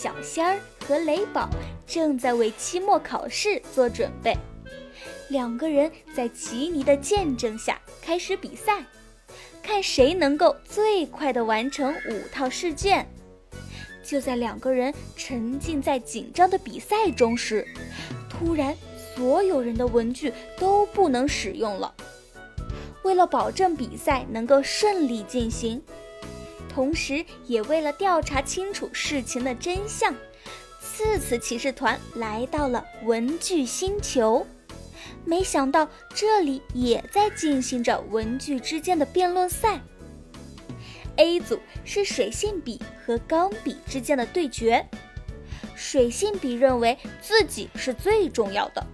小仙儿和雷宝正在为期末考试做准备，两个人在奇尼的见证下开始比赛，看谁能够最快的完成五套试卷。就在两个人沉浸在紧张的比赛中时，突然，所有人的文具都不能使用了。为了保证比赛能够顺利进行。同时，也为了调查清楚事情的真相，次次骑士团来到了文具星球。没想到这里也在进行着文具之间的辩论赛。A 组是水性笔和钢笔之间的对决。水性笔认为自己是最重要的，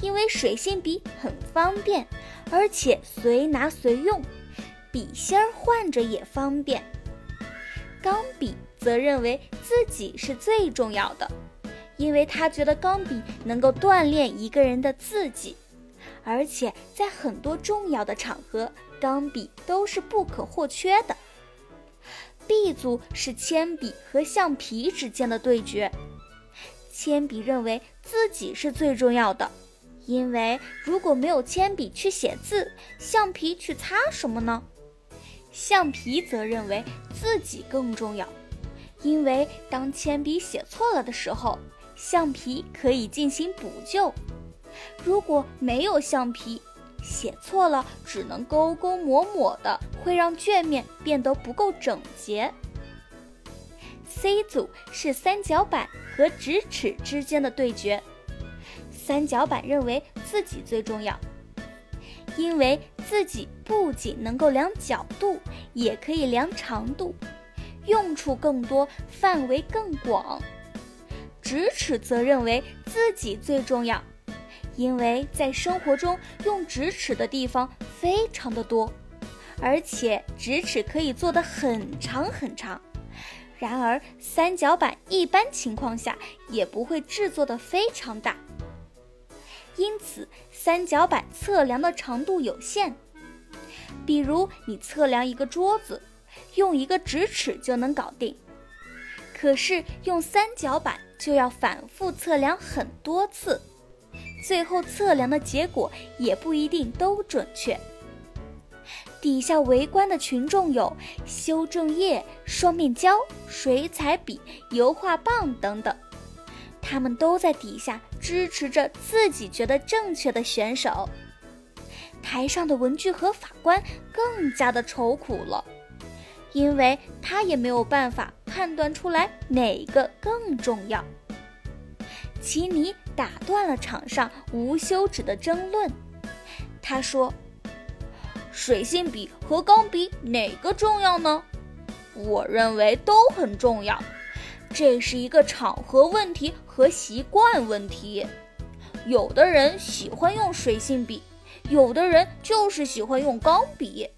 因为水性笔很方便，而且随拿随用，笔芯儿换着也方便。钢笔则认为自己是最重要的，因为他觉得钢笔能够锻炼一个人的字迹，而且在很多重要的场合，钢笔都是不可或缺的。B 组是铅笔和橡皮之间的对决，铅笔认为自己是最重要的，因为如果没有铅笔去写字，橡皮去擦什么呢？橡皮则认为自己更重要，因为当铅笔写错了的时候，橡皮可以进行补救。如果没有橡皮，写错了只能勾勾抹抹的，会让卷面变得不够整洁。C 组是三角板和直尺之间的对决，三角板认为自己最重要。因为自己不仅能够量角度，也可以量长度，用处更多，范围更广。直尺则认为自己最重要，因为在生活中用直尺的地方非常的多，而且直尺可以做得很长很长。然而三角板一般情况下也不会制作的非常大。因此，三角板测量的长度有限。比如，你测量一个桌子，用一个直尺就能搞定；可是用三角板就要反复测量很多次，最后测量的结果也不一定都准确。底下围观的群众有修正液、双面胶、水彩笔、油画棒等等。他们都在底下支持着自己觉得正确的选手。台上的文具盒法官更加的愁苦了，因为他也没有办法判断出来哪个更重要。奇尼打断了场上无休止的争论，他说：“水性笔和钢笔哪个重要呢？我认为都很重要。”这是一个场合问题和习惯问题。有的人喜欢用水性笔，有的人就是喜欢用钢笔。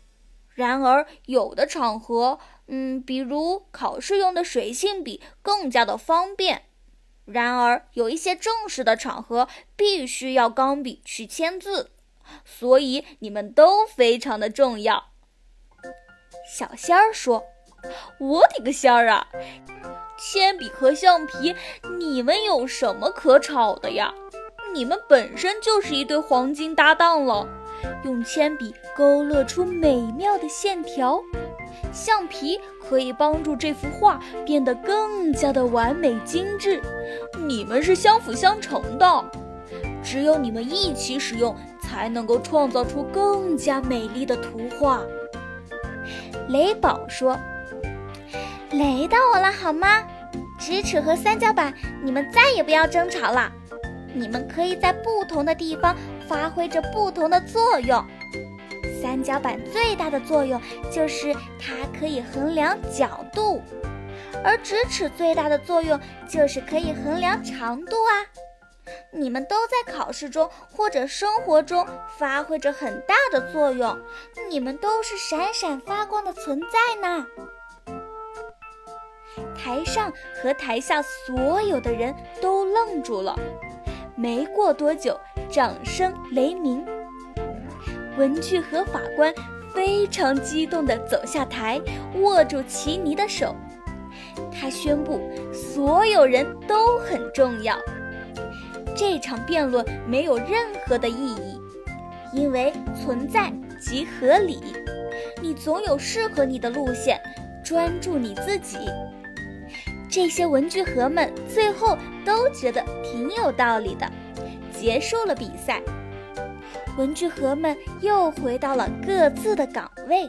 然而，有的场合，嗯，比如考试用的水性笔更加的方便。然而，有一些正式的场合必须要钢笔去签字。所以，你们都非常的重要。小仙儿说：“我的个仙儿啊！”铅笔和橡皮，你们有什么可吵的呀？你们本身就是一对黄金搭档了。用铅笔勾勒出美妙的线条，橡皮可以帮助这幅画变得更加的完美精致。你们是相辅相成的，只有你们一起使用，才能够创造出更加美丽的图画。雷宝说。雷到我了好吗？直尺和三角板，你们再也不要争吵了。你们可以在不同的地方发挥着不同的作用。三角板最大的作用就是它可以衡量角度，而直尺最大的作用就是可以衡量长度啊。你们都在考试中或者生活中发挥着很大的作用，你们都是闪闪发光的存在呢。台上和台下所有的人都愣住了。没过多久，掌声雷鸣。文具盒法官非常激动地走下台，握住奇尼的手。他宣布所有人都很重要。这场辩论没有任何的意义，因为存在即合理。你总有适合你的路线，专注你自己。这些文具盒们最后都觉得挺有道理的，结束了比赛。文具盒们又回到了各自的岗位，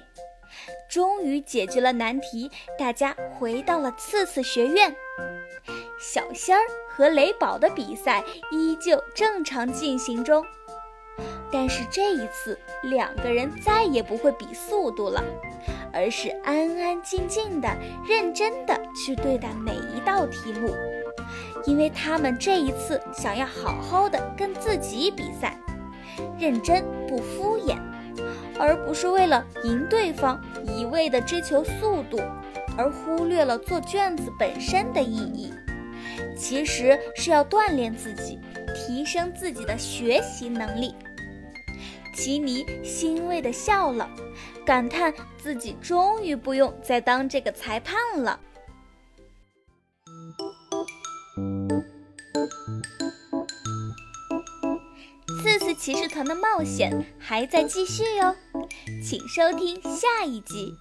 终于解决了难题。大家回到了次次学院。小仙儿和雷宝的比赛依旧正常进行中，但是这一次两个人再也不会比速度了，而是安安静静的、认真的去对待每一道题目，因为他们这一次想要好好的跟自己比赛。认真不敷衍，而不是为了赢对方一味的追求速度，而忽略了做卷子本身的意义。其实是要锻炼自己，提升自己的学习能力。奇尼欣慰地笑了，感叹自己终于不用再当这个裁判了。刺刺骑士团的冒险还在继续哟，请收听下一集。